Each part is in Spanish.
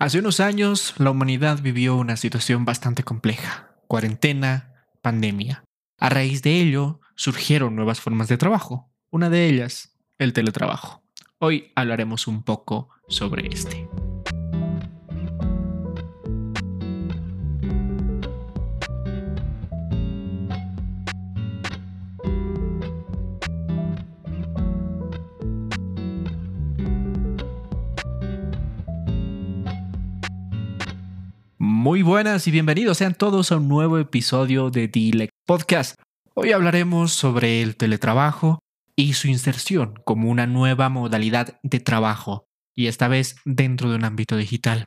Hace unos años la humanidad vivió una situación bastante compleja, cuarentena, pandemia. A raíz de ello surgieron nuevas formas de trabajo, una de ellas el teletrabajo. Hoy hablaremos un poco sobre este. Muy buenas y bienvenidos sean todos a un nuevo episodio de Dilect Podcast. Hoy hablaremos sobre el teletrabajo y su inserción como una nueva modalidad de trabajo, y esta vez dentro de un ámbito digital.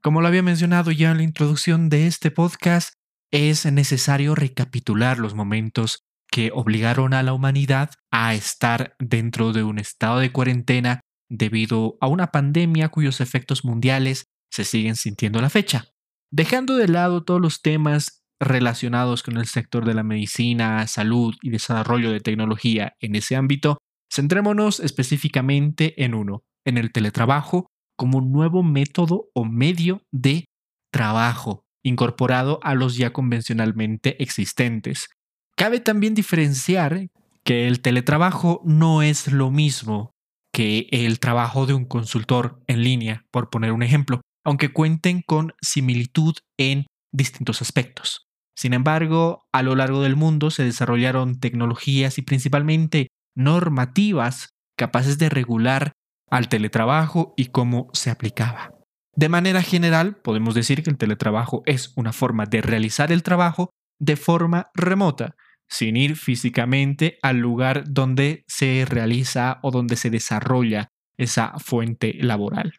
Como lo había mencionado ya en la introducción de este podcast, es necesario recapitular los momentos que obligaron a la humanidad a estar dentro de un estado de cuarentena debido a una pandemia cuyos efectos mundiales se siguen sintiendo a la fecha. Dejando de lado todos los temas relacionados con el sector de la medicina, salud y desarrollo de tecnología en ese ámbito, centrémonos específicamente en uno, en el teletrabajo como un nuevo método o medio de trabajo incorporado a los ya convencionalmente existentes. Cabe también diferenciar que el teletrabajo no es lo mismo que el trabajo de un consultor en línea, por poner un ejemplo aunque cuenten con similitud en distintos aspectos. Sin embargo, a lo largo del mundo se desarrollaron tecnologías y principalmente normativas capaces de regular al teletrabajo y cómo se aplicaba. De manera general, podemos decir que el teletrabajo es una forma de realizar el trabajo de forma remota, sin ir físicamente al lugar donde se realiza o donde se desarrolla esa fuente laboral.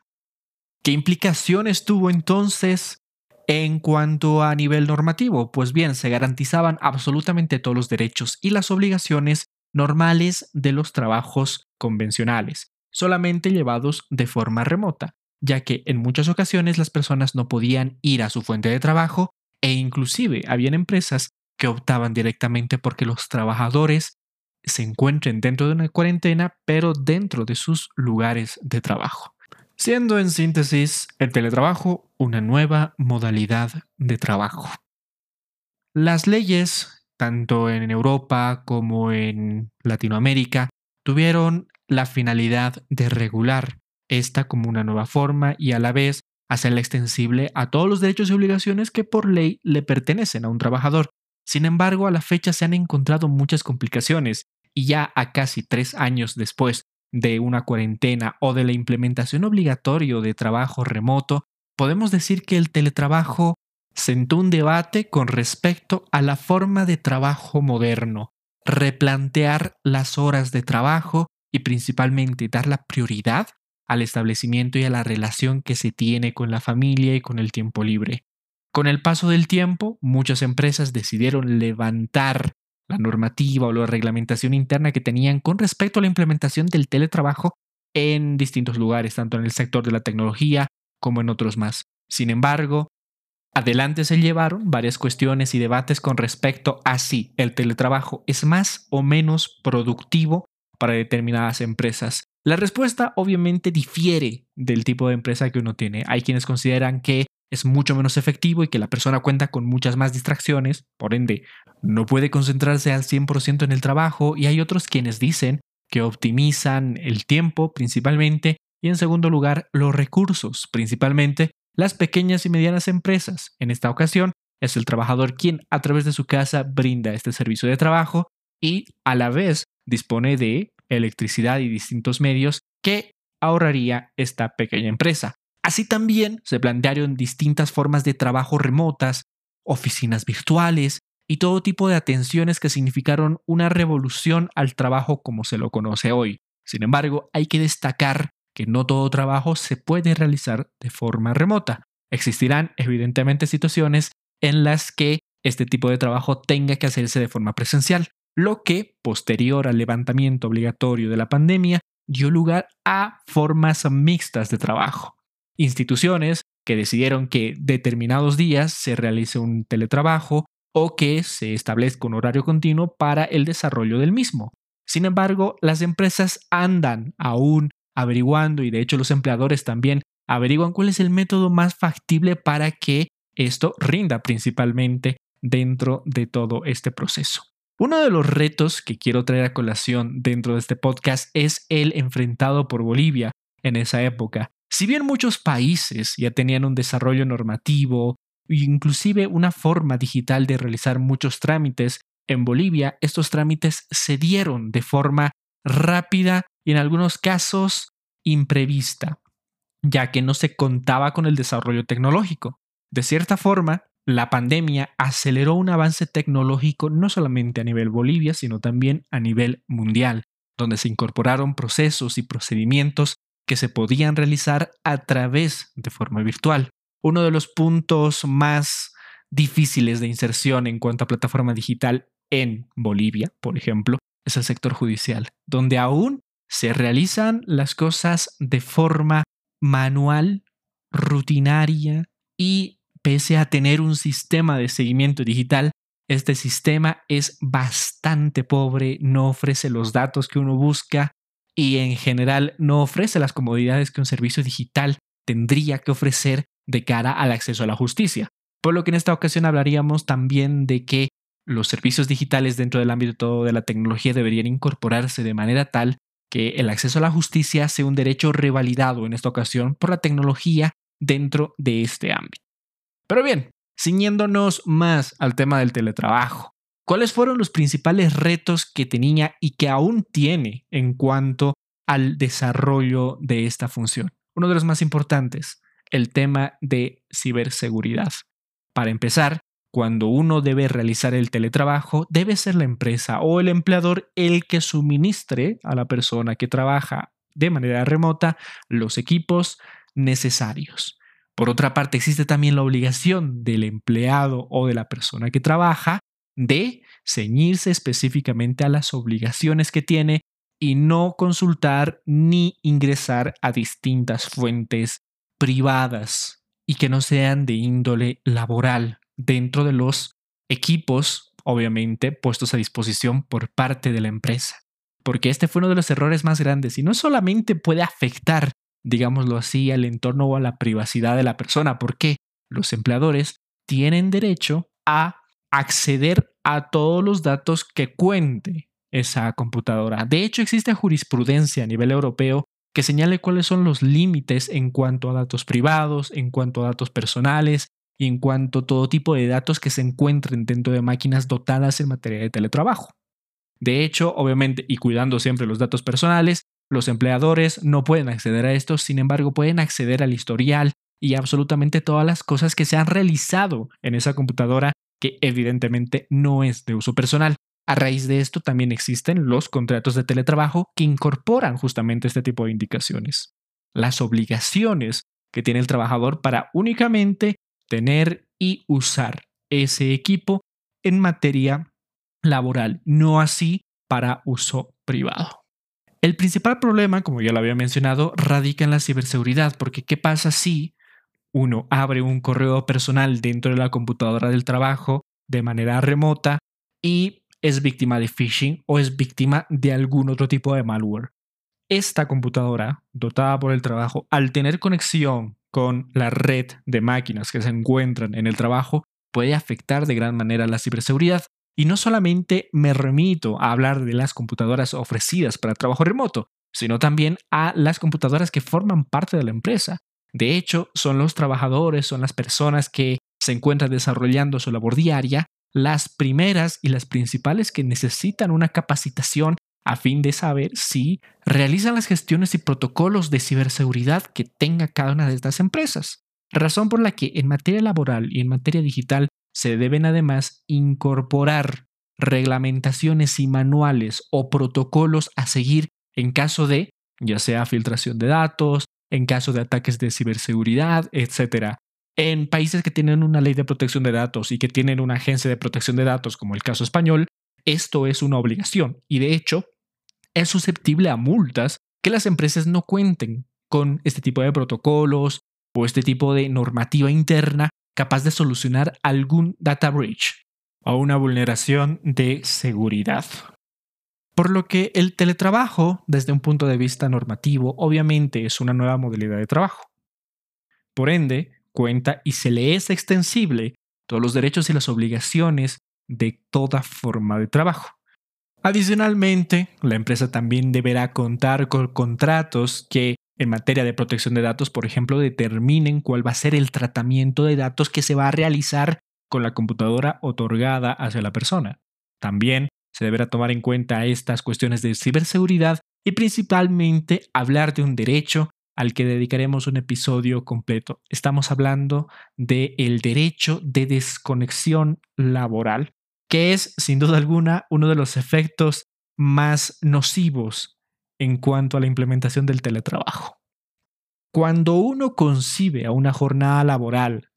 ¿Qué implicaciones tuvo entonces en cuanto a nivel normativo? Pues bien, se garantizaban absolutamente todos los derechos y las obligaciones normales de los trabajos convencionales, solamente llevados de forma remota, ya que en muchas ocasiones las personas no podían ir a su fuente de trabajo e inclusive habían empresas que optaban directamente porque los trabajadores se encuentren dentro de una cuarentena, pero dentro de sus lugares de trabajo siendo en síntesis el teletrabajo una nueva modalidad de trabajo. Las leyes, tanto en Europa como en Latinoamérica, tuvieron la finalidad de regular esta como una nueva forma y a la vez hacerla extensible a todos los derechos y obligaciones que por ley le pertenecen a un trabajador. Sin embargo, a la fecha se han encontrado muchas complicaciones y ya a casi tres años después de una cuarentena o de la implementación obligatoria de trabajo remoto, podemos decir que el teletrabajo sentó un debate con respecto a la forma de trabajo moderno, replantear las horas de trabajo y principalmente dar la prioridad al establecimiento y a la relación que se tiene con la familia y con el tiempo libre. Con el paso del tiempo, muchas empresas decidieron levantar la normativa o la reglamentación interna que tenían con respecto a la implementación del teletrabajo en distintos lugares, tanto en el sector de la tecnología como en otros más. Sin embargo, adelante se llevaron varias cuestiones y debates con respecto a si el teletrabajo es más o menos productivo para determinadas empresas. La respuesta obviamente difiere del tipo de empresa que uno tiene. Hay quienes consideran que es mucho menos efectivo y que la persona cuenta con muchas más distracciones, por ende, no puede concentrarse al 100% en el trabajo y hay otros quienes dicen que optimizan el tiempo principalmente y en segundo lugar los recursos, principalmente las pequeñas y medianas empresas. En esta ocasión es el trabajador quien a través de su casa brinda este servicio de trabajo y a la vez dispone de electricidad y distintos medios que ahorraría esta pequeña empresa. Así también se plantearon distintas formas de trabajo remotas, oficinas virtuales y todo tipo de atenciones que significaron una revolución al trabajo como se lo conoce hoy. Sin embargo, hay que destacar que no todo trabajo se puede realizar de forma remota. Existirán evidentemente situaciones en las que este tipo de trabajo tenga que hacerse de forma presencial, lo que, posterior al levantamiento obligatorio de la pandemia, dio lugar a formas mixtas de trabajo instituciones que decidieron que determinados días se realice un teletrabajo o que se establezca un horario continuo para el desarrollo del mismo. Sin embargo, las empresas andan aún averiguando y de hecho los empleadores también averiguan cuál es el método más factible para que esto rinda principalmente dentro de todo este proceso. Uno de los retos que quiero traer a colación dentro de este podcast es el enfrentado por Bolivia en esa época. Si bien muchos países ya tenían un desarrollo normativo e inclusive una forma digital de realizar muchos trámites, en Bolivia estos trámites se dieron de forma rápida y en algunos casos imprevista, ya que no se contaba con el desarrollo tecnológico. De cierta forma, la pandemia aceleró un avance tecnológico no solamente a nivel Bolivia, sino también a nivel mundial, donde se incorporaron procesos y procedimientos que se podían realizar a través de forma virtual. Uno de los puntos más difíciles de inserción en cuanto a plataforma digital en Bolivia, por ejemplo, es el sector judicial, donde aún se realizan las cosas de forma manual, rutinaria y pese a tener un sistema de seguimiento digital, este sistema es bastante pobre, no ofrece los datos que uno busca y en general no ofrece las comodidades que un servicio digital tendría que ofrecer de cara al acceso a la justicia. Por lo que en esta ocasión hablaríamos también de que los servicios digitales dentro del ámbito de la tecnología deberían incorporarse de manera tal que el acceso a la justicia sea un derecho revalidado en esta ocasión por la tecnología dentro de este ámbito. Pero bien, ciñéndonos más al tema del teletrabajo, ¿cuáles fueron los principales retos que tenía y que aún tiene en cuanto al desarrollo de esta función? Uno de los más importantes, el tema de ciberseguridad. Para empezar, cuando uno debe realizar el teletrabajo, debe ser la empresa o el empleador el que suministre a la persona que trabaja de manera remota los equipos necesarios. Por otra parte, existe también la obligación del empleado o de la persona que trabaja de ceñirse específicamente a las obligaciones que tiene y no consultar ni ingresar a distintas fuentes privadas y que no sean de índole laboral dentro de los equipos, obviamente, puestos a disposición por parte de la empresa. Porque este fue uno de los errores más grandes y no solamente puede afectar digámoslo así, al entorno o a la privacidad de la persona, porque los empleadores tienen derecho a acceder a todos los datos que cuente esa computadora. De hecho, existe jurisprudencia a nivel europeo que señale cuáles son los límites en cuanto a datos privados, en cuanto a datos personales y en cuanto a todo tipo de datos que se encuentren dentro de máquinas dotadas en materia de teletrabajo. De hecho, obviamente, y cuidando siempre los datos personales, los empleadores no pueden acceder a esto, sin embargo pueden acceder al historial y absolutamente todas las cosas que se han realizado en esa computadora que evidentemente no es de uso personal. A raíz de esto también existen los contratos de teletrabajo que incorporan justamente este tipo de indicaciones. Las obligaciones que tiene el trabajador para únicamente tener y usar ese equipo en materia laboral, no así para uso privado. El principal problema, como ya lo había mencionado, radica en la ciberseguridad, porque ¿qué pasa si uno abre un correo personal dentro de la computadora del trabajo de manera remota y es víctima de phishing o es víctima de algún otro tipo de malware? Esta computadora, dotada por el trabajo, al tener conexión con la red de máquinas que se encuentran en el trabajo, puede afectar de gran manera la ciberseguridad, y no solamente me remito a hablar de las computadoras ofrecidas para trabajo remoto, sino también a las computadoras que forman parte de la empresa. De hecho, son los trabajadores, son las personas que se encuentran desarrollando su labor diaria, las primeras y las principales que necesitan una capacitación a fin de saber si realizan las gestiones y protocolos de ciberseguridad que tenga cada una de estas empresas. Razón por la que en materia laboral y en materia digital se deben además incorporar reglamentaciones y manuales o protocolos a seguir en caso de, ya sea filtración de datos, en caso de ataques de ciberseguridad, etc. En países que tienen una ley de protección de datos y que tienen una agencia de protección de datos, como el caso español, esto es una obligación y de hecho es susceptible a multas que las empresas no cuenten con este tipo de protocolos o este tipo de normativa interna capaz de solucionar algún data breach o una vulneración de seguridad. Por lo que el teletrabajo, desde un punto de vista normativo, obviamente es una nueva modalidad de trabajo. Por ende, cuenta y se le es extensible todos los derechos y las obligaciones de toda forma de trabajo. Adicionalmente, la empresa también deberá contar con contratos que en materia de protección de datos, por ejemplo, determinen cuál va a ser el tratamiento de datos que se va a realizar con la computadora otorgada hacia la persona. También se deberá tomar en cuenta estas cuestiones de ciberseguridad y principalmente hablar de un derecho al que dedicaremos un episodio completo. Estamos hablando del el derecho de desconexión laboral, que es sin duda alguna uno de los efectos más nocivos en cuanto a la implementación del teletrabajo. Cuando uno concibe a una jornada laboral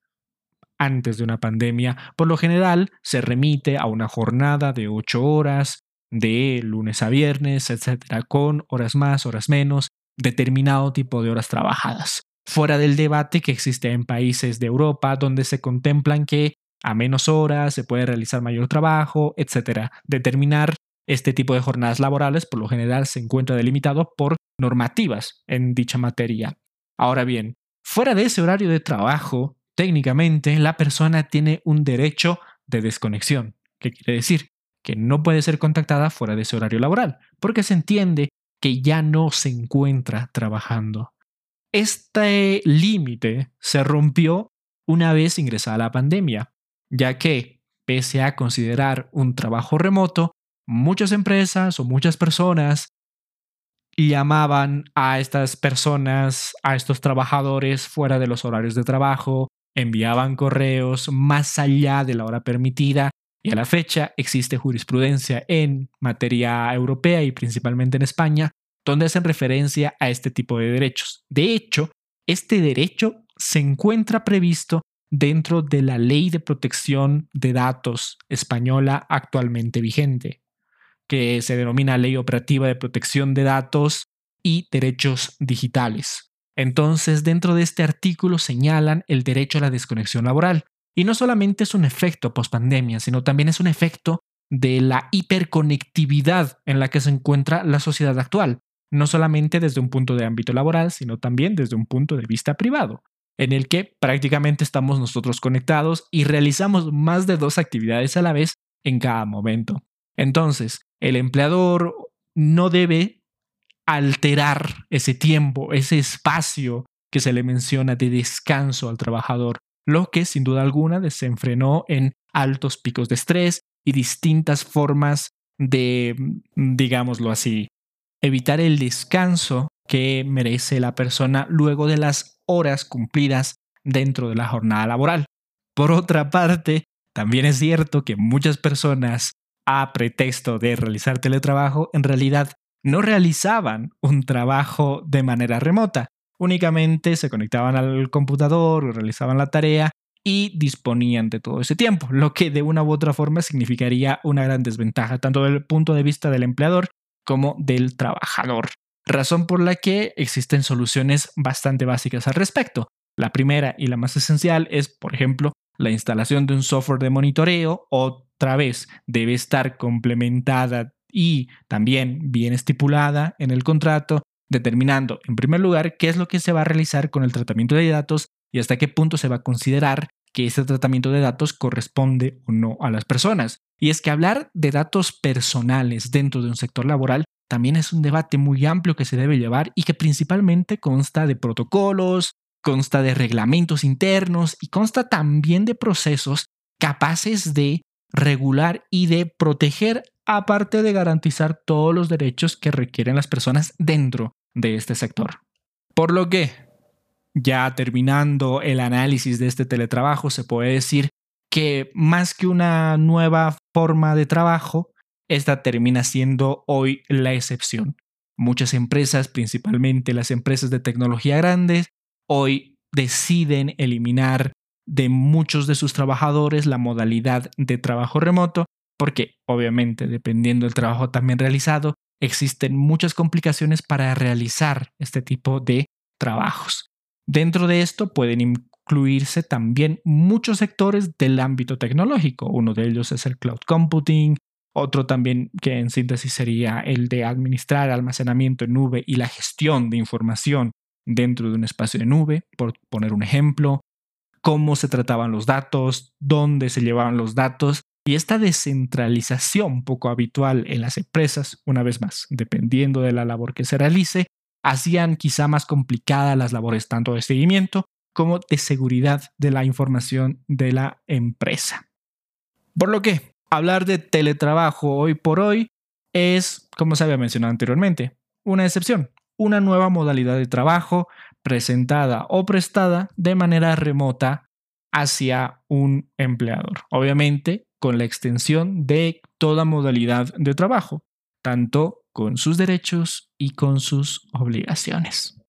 antes de una pandemia, por lo general se remite a una jornada de ocho horas, de lunes a viernes, etcétera, con horas más, horas menos, determinado tipo de horas trabajadas. Fuera del debate que existe en países de Europa donde se contemplan que a menos horas se puede realizar mayor trabajo, etcétera. Determinar este tipo de jornadas laborales por lo general se encuentra delimitado por normativas en dicha materia. Ahora bien, fuera de ese horario de trabajo, técnicamente la persona tiene un derecho de desconexión. ¿Qué quiere decir? Que no puede ser contactada fuera de ese horario laboral, porque se entiende que ya no se encuentra trabajando. Este límite se rompió una vez ingresada la pandemia, ya que, pese a considerar un trabajo remoto, muchas empresas o muchas personas llamaban a estas personas, a estos trabajadores fuera de los horarios de trabajo, enviaban correos más allá de la hora permitida y a la fecha existe jurisprudencia en materia europea y principalmente en España donde hacen referencia a este tipo de derechos. De hecho, este derecho se encuentra previsto dentro de la Ley de Protección de Datos española actualmente vigente que se denomina Ley Operativa de Protección de Datos y Derechos Digitales. Entonces, dentro de este artículo señalan el derecho a la desconexión laboral. Y no solamente es un efecto post-pandemia, sino también es un efecto de la hiperconectividad en la que se encuentra la sociedad actual, no solamente desde un punto de ámbito laboral, sino también desde un punto de vista privado, en el que prácticamente estamos nosotros conectados y realizamos más de dos actividades a la vez en cada momento. Entonces, el empleador no debe alterar ese tiempo, ese espacio que se le menciona de descanso al trabajador, lo que sin duda alguna desenfrenó en altos picos de estrés y distintas formas de, digámoslo así, evitar el descanso que merece la persona luego de las horas cumplidas dentro de la jornada laboral. Por otra parte, también es cierto que muchas personas a pretexto de realizar teletrabajo, en realidad no realizaban un trabajo de manera remota. Únicamente se conectaban al computador o realizaban la tarea y disponían de todo ese tiempo, lo que de una u otra forma significaría una gran desventaja, tanto desde el punto de vista del empleador como del trabajador. Razón por la que existen soluciones bastante básicas al respecto. La primera y la más esencial es, por ejemplo, la instalación de un software de monitoreo otra vez debe estar complementada y también bien estipulada en el contrato, determinando en primer lugar qué es lo que se va a realizar con el tratamiento de datos y hasta qué punto se va a considerar que ese tratamiento de datos corresponde o no a las personas. Y es que hablar de datos personales dentro de un sector laboral también es un debate muy amplio que se debe llevar y que principalmente consta de protocolos, consta de reglamentos internos y consta también de procesos capaces de regular y de proteger, aparte de garantizar todos los derechos que requieren las personas dentro de este sector. Por lo que, ya terminando el análisis de este teletrabajo, se puede decir que más que una nueva forma de trabajo, esta termina siendo hoy la excepción. Muchas empresas, principalmente las empresas de tecnología grandes, hoy deciden eliminar de muchos de sus trabajadores la modalidad de trabajo remoto, porque obviamente dependiendo del trabajo también realizado, existen muchas complicaciones para realizar este tipo de trabajos. Dentro de esto pueden incluirse también muchos sectores del ámbito tecnológico. Uno de ellos es el cloud computing, otro también que en síntesis sería el de administrar almacenamiento en nube y la gestión de información dentro de un espacio de nube, por poner un ejemplo, cómo se trataban los datos, dónde se llevaban los datos y esta descentralización poco habitual en las empresas, una vez más, dependiendo de la labor que se realice, hacían quizá más complicadas las labores tanto de seguimiento como de seguridad de la información de la empresa. Por lo que hablar de teletrabajo hoy por hoy es, como se había mencionado anteriormente, una excepción, una nueva modalidad de trabajo presentada o prestada de manera remota hacia un empleador. Obviamente, con la extensión de toda modalidad de trabajo, tanto con sus derechos y con sus obligaciones.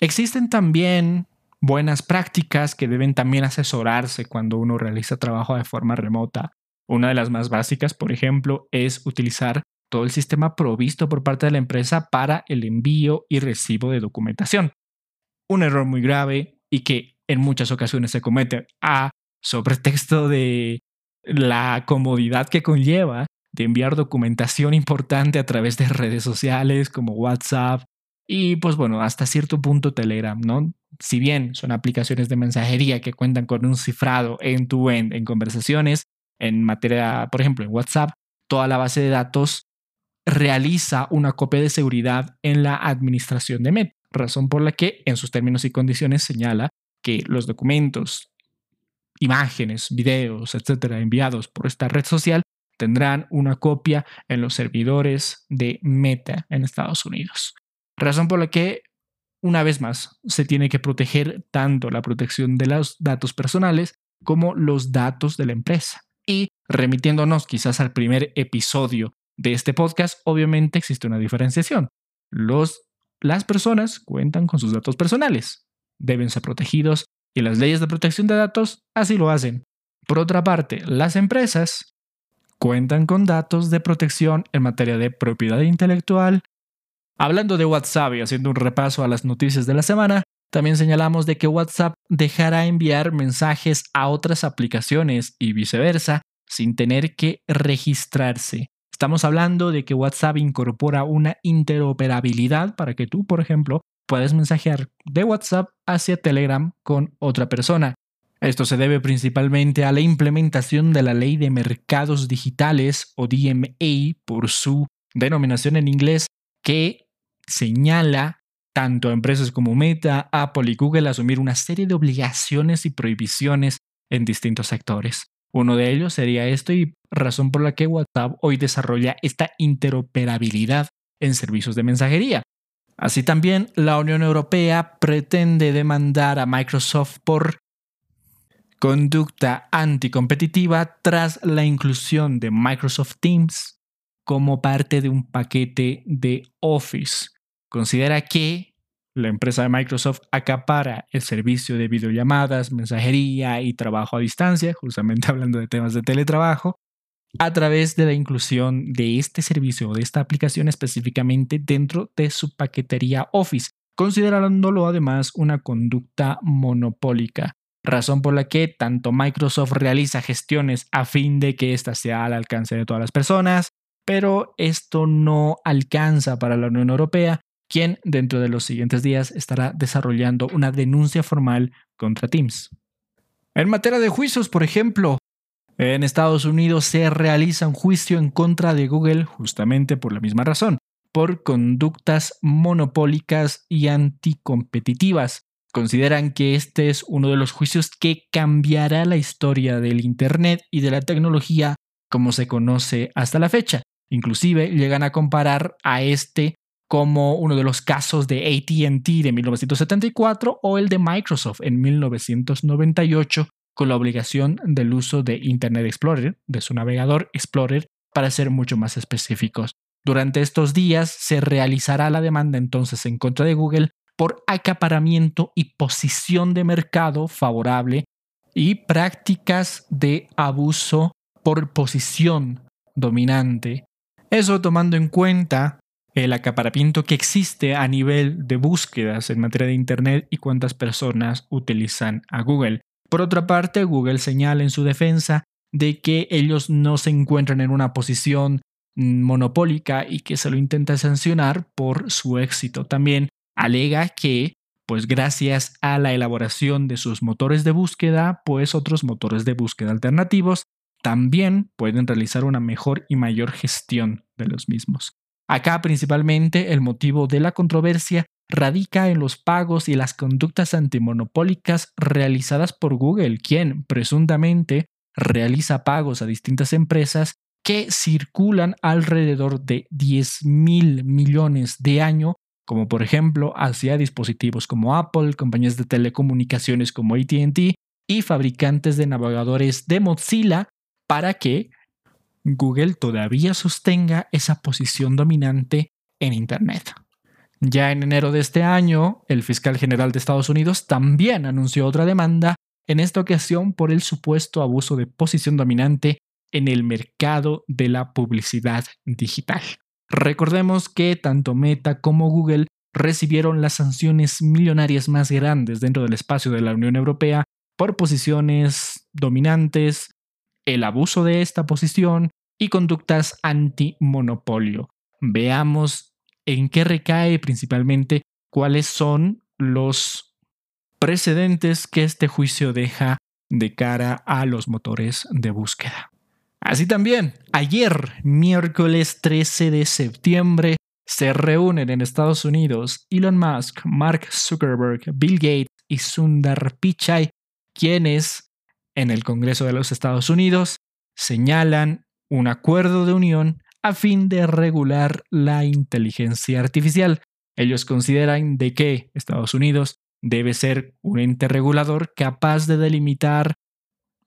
Existen también buenas prácticas que deben también asesorarse cuando uno realiza trabajo de forma remota. Una de las más básicas, por ejemplo, es utilizar todo el sistema provisto por parte de la empresa para el envío y recibo de documentación. Un error muy grave y que en muchas ocasiones se comete a sobre texto de la comodidad que conlleva de enviar documentación importante a través de redes sociales como WhatsApp y pues bueno, hasta cierto punto Telegram, ¿no? Si bien son aplicaciones de mensajería que cuentan con un cifrado end-to-end en conversaciones, en materia, por ejemplo, en WhatsApp, toda la base de datos realiza una copia de seguridad en la administración de Met, razón por la que en sus términos y condiciones señala que los documentos, imágenes, videos, etcétera, enviados por esta red social tendrán una copia en los servidores de Meta en Estados Unidos. Razón por la que, una vez más, se tiene que proteger tanto la protección de los datos personales como los datos de la empresa. Y remitiéndonos quizás al primer episodio de este podcast, obviamente existe una diferenciación. Los, las personas cuentan con sus datos personales, deben ser protegidos y las leyes de protección de datos así lo hacen. Por otra parte, las empresas cuentan con datos de protección en materia de propiedad intelectual. Hablando de WhatsApp y haciendo un repaso a las noticias de la semana, también señalamos de que WhatsApp dejará enviar mensajes a otras aplicaciones y viceversa sin tener que registrarse. Estamos hablando de que WhatsApp incorpora una interoperabilidad para que tú, por ejemplo, puedas mensajear de WhatsApp hacia Telegram con otra persona. Esto se debe principalmente a la implementación de la Ley de Mercados Digitales o DMA por su denominación en inglés que señala tanto a empresas como Meta, Apple y Google asumir una serie de obligaciones y prohibiciones en distintos sectores. Uno de ellos sería esto y razón por la que WhatsApp hoy desarrolla esta interoperabilidad en servicios de mensajería. Así también, la Unión Europea pretende demandar a Microsoft por conducta anticompetitiva tras la inclusión de Microsoft Teams como parte de un paquete de Office. Considera que la empresa de Microsoft acapara el servicio de videollamadas, mensajería y trabajo a distancia, justamente hablando de temas de teletrabajo, a través de la inclusión de este servicio o de esta aplicación específicamente dentro de su paquetería Office, considerándolo además una conducta monopólica razón por la que tanto Microsoft realiza gestiones a fin de que ésta sea al alcance de todas las personas, pero esto no alcanza para la Unión Europea, quien dentro de los siguientes días estará desarrollando una denuncia formal contra Teams. En materia de juicios, por ejemplo, en Estados Unidos se realiza un juicio en contra de Google justamente por la misma razón, por conductas monopólicas y anticompetitivas, Consideran que este es uno de los juicios que cambiará la historia del Internet y de la tecnología como se conoce hasta la fecha. Inclusive llegan a comparar a este como uno de los casos de ATT de 1974 o el de Microsoft en 1998 con la obligación del uso de Internet Explorer, de su navegador Explorer, para ser mucho más específicos. Durante estos días se realizará la demanda entonces en contra de Google por acaparamiento y posición de mercado favorable y prácticas de abuso por posición dominante. Eso tomando en cuenta el acaparamiento que existe a nivel de búsquedas en materia de Internet y cuántas personas utilizan a Google. Por otra parte, Google señala en su defensa de que ellos no se encuentran en una posición monopólica y que se lo intenta sancionar por su éxito. También alega que pues gracias a la elaboración de sus motores de búsqueda, pues otros motores de búsqueda alternativos también pueden realizar una mejor y mayor gestión de los mismos. Acá principalmente el motivo de la controversia radica en los pagos y las conductas antimonopólicas realizadas por Google, quien presuntamente realiza pagos a distintas empresas que circulan alrededor de 10 mil millones de año, como por ejemplo hacia dispositivos como Apple, compañías de telecomunicaciones como ATT y fabricantes de navegadores de Mozilla, para que Google todavía sostenga esa posición dominante en Internet. Ya en enero de este año, el fiscal general de Estados Unidos también anunció otra demanda, en esta ocasión por el supuesto abuso de posición dominante en el mercado de la publicidad digital. Recordemos que tanto Meta como Google recibieron las sanciones millonarias más grandes dentro del espacio de la Unión Europea por posiciones dominantes, el abuso de esta posición y conductas antimonopolio. Veamos en qué recae principalmente cuáles son los precedentes que este juicio deja de cara a los motores de búsqueda. Así también, ayer, miércoles 13 de septiembre, se reúnen en Estados Unidos Elon Musk, Mark Zuckerberg, Bill Gates y Sundar Pichai, quienes en el Congreso de los Estados Unidos señalan un acuerdo de unión a fin de regular la inteligencia artificial. Ellos consideran de que Estados Unidos debe ser un ente regulador capaz de delimitar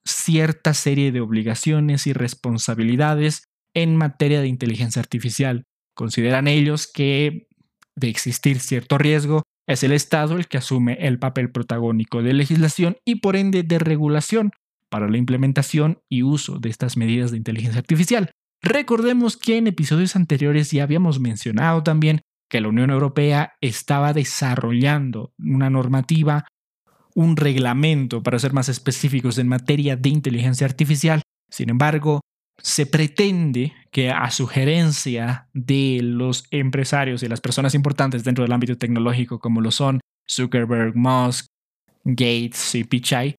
cierta serie de obligaciones y responsabilidades en materia de inteligencia artificial. Consideran ellos que de existir cierto riesgo es el Estado el que asume el papel protagónico de legislación y por ende de regulación para la implementación y uso de estas medidas de inteligencia artificial. Recordemos que en episodios anteriores ya habíamos mencionado también que la Unión Europea estaba desarrollando una normativa, un reglamento, para ser más específicos, en materia de inteligencia artificial. Sin embargo, se pretende que a sugerencia de los empresarios y las personas importantes dentro del ámbito tecnológico como lo son Zuckerberg, Musk, Gates y Pichai,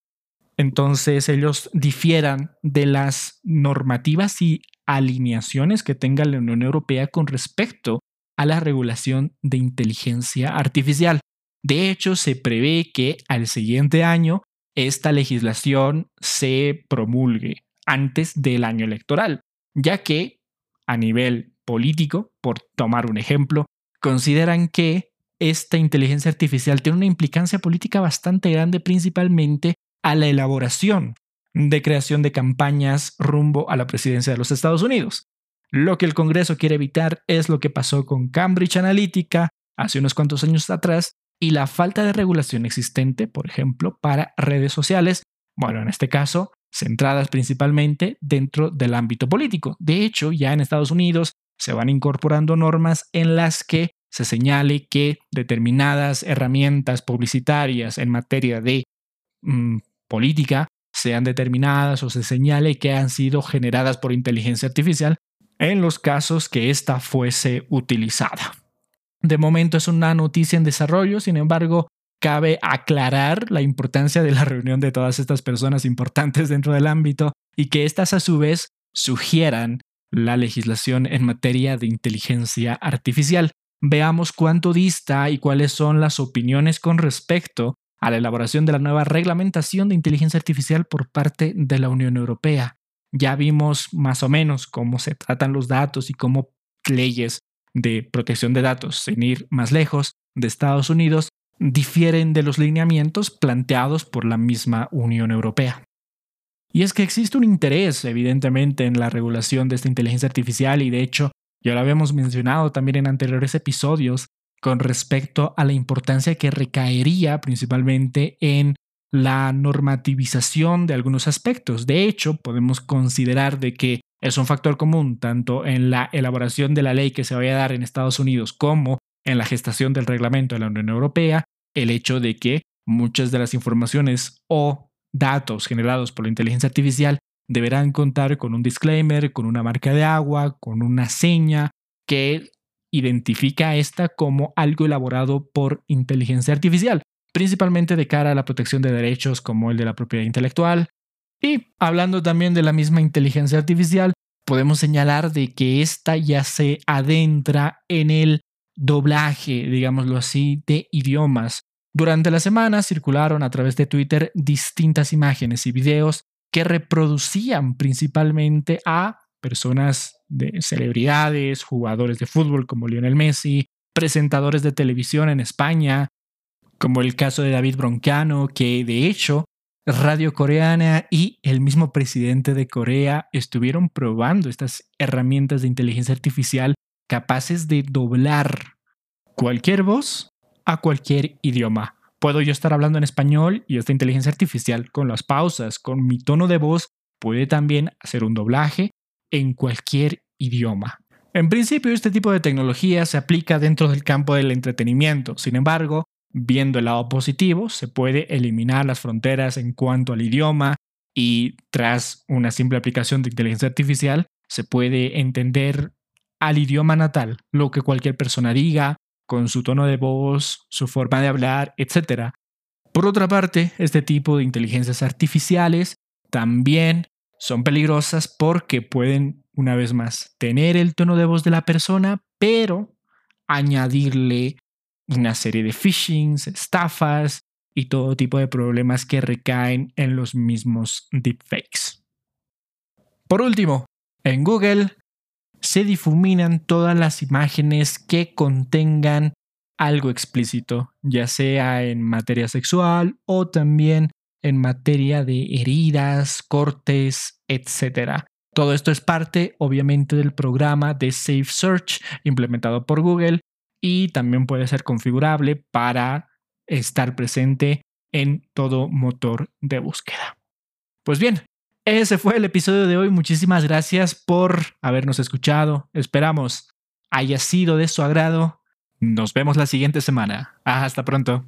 entonces ellos difieran de las normativas y alineaciones que tenga la Unión Europea con respecto a la regulación de inteligencia artificial. De hecho, se prevé que al siguiente año esta legislación se promulgue antes del año electoral, ya que a nivel político, por tomar un ejemplo, consideran que esta inteligencia artificial tiene una implicancia política bastante grande principalmente a la elaboración de creación de campañas rumbo a la presidencia de los Estados Unidos. Lo que el Congreso quiere evitar es lo que pasó con Cambridge Analytica hace unos cuantos años atrás y la falta de regulación existente, por ejemplo, para redes sociales, bueno, en este caso, centradas principalmente dentro del ámbito político. De hecho, ya en Estados Unidos se van incorporando normas en las que se señale que determinadas herramientas publicitarias en materia de mm, política sean determinadas o se señale que han sido generadas por inteligencia artificial en los casos que ésta fuese utilizada. De momento es una noticia en desarrollo, sin embargo, cabe aclarar la importancia de la reunión de todas estas personas importantes dentro del ámbito y que éstas a su vez sugieran la legislación en materia de inteligencia artificial. Veamos cuánto dista y cuáles son las opiniones con respecto a la elaboración de la nueva reglamentación de inteligencia artificial por parte de la Unión Europea. Ya vimos más o menos cómo se tratan los datos y cómo leyes de protección de datos, sin ir más lejos, de Estados Unidos, difieren de los lineamientos planteados por la misma Unión Europea. Y es que existe un interés, evidentemente, en la regulación de esta inteligencia artificial y de hecho, ya lo habíamos mencionado también en anteriores episodios, con respecto a la importancia que recaería principalmente en la normativización de algunos aspectos. De hecho, podemos considerar de que es un factor común tanto en la elaboración de la ley que se vaya a dar en Estados Unidos como en la gestación del reglamento de la Unión Europea, el hecho de que muchas de las informaciones o datos generados por la inteligencia artificial deberán contar con un disclaimer, con una marca de agua, con una seña que identifica esta como algo elaborado por inteligencia artificial. principalmente de cara a la protección de derechos como el de la propiedad intelectual. Y hablando también de la misma inteligencia artificial, podemos señalar de que esta ya se adentra en el doblaje, digámoslo así, de idiomas. Durante la semana circularon a través de Twitter distintas imágenes y videos que reproducían principalmente a personas de celebridades, jugadores de fútbol como Lionel Messi, presentadores de televisión en España, como el caso de David Broncano, que de hecho Radio Coreana y el mismo presidente de Corea estuvieron probando estas herramientas de inteligencia artificial capaces de doblar cualquier voz a cualquier idioma. Puedo yo estar hablando en español y esta inteligencia artificial con las pausas, con mi tono de voz, puede también hacer un doblaje en cualquier idioma. En principio, este tipo de tecnología se aplica dentro del campo del entretenimiento. Sin embargo, viendo el lado positivo, se puede eliminar las fronteras en cuanto al idioma y tras una simple aplicación de inteligencia artificial, se puede entender al idioma natal lo que cualquier persona diga, con su tono de voz, su forma de hablar, etc. Por otra parte, este tipo de inteligencias artificiales también son peligrosas porque pueden, una vez más, tener el tono de voz de la persona, pero añadirle una serie de phishings, estafas y todo tipo de problemas que recaen en los mismos deepfakes. Por último, en Google se difuminan todas las imágenes que contengan algo explícito, ya sea en materia sexual o también en materia de heridas, cortes, etc. Todo esto es parte, obviamente, del programa de Safe Search implementado por Google y también puede ser configurable para estar presente en todo motor de búsqueda. Pues bien, ese fue el episodio de hoy. Muchísimas gracias por habernos escuchado. Esperamos haya sido de su agrado. Nos vemos la siguiente semana. Hasta pronto.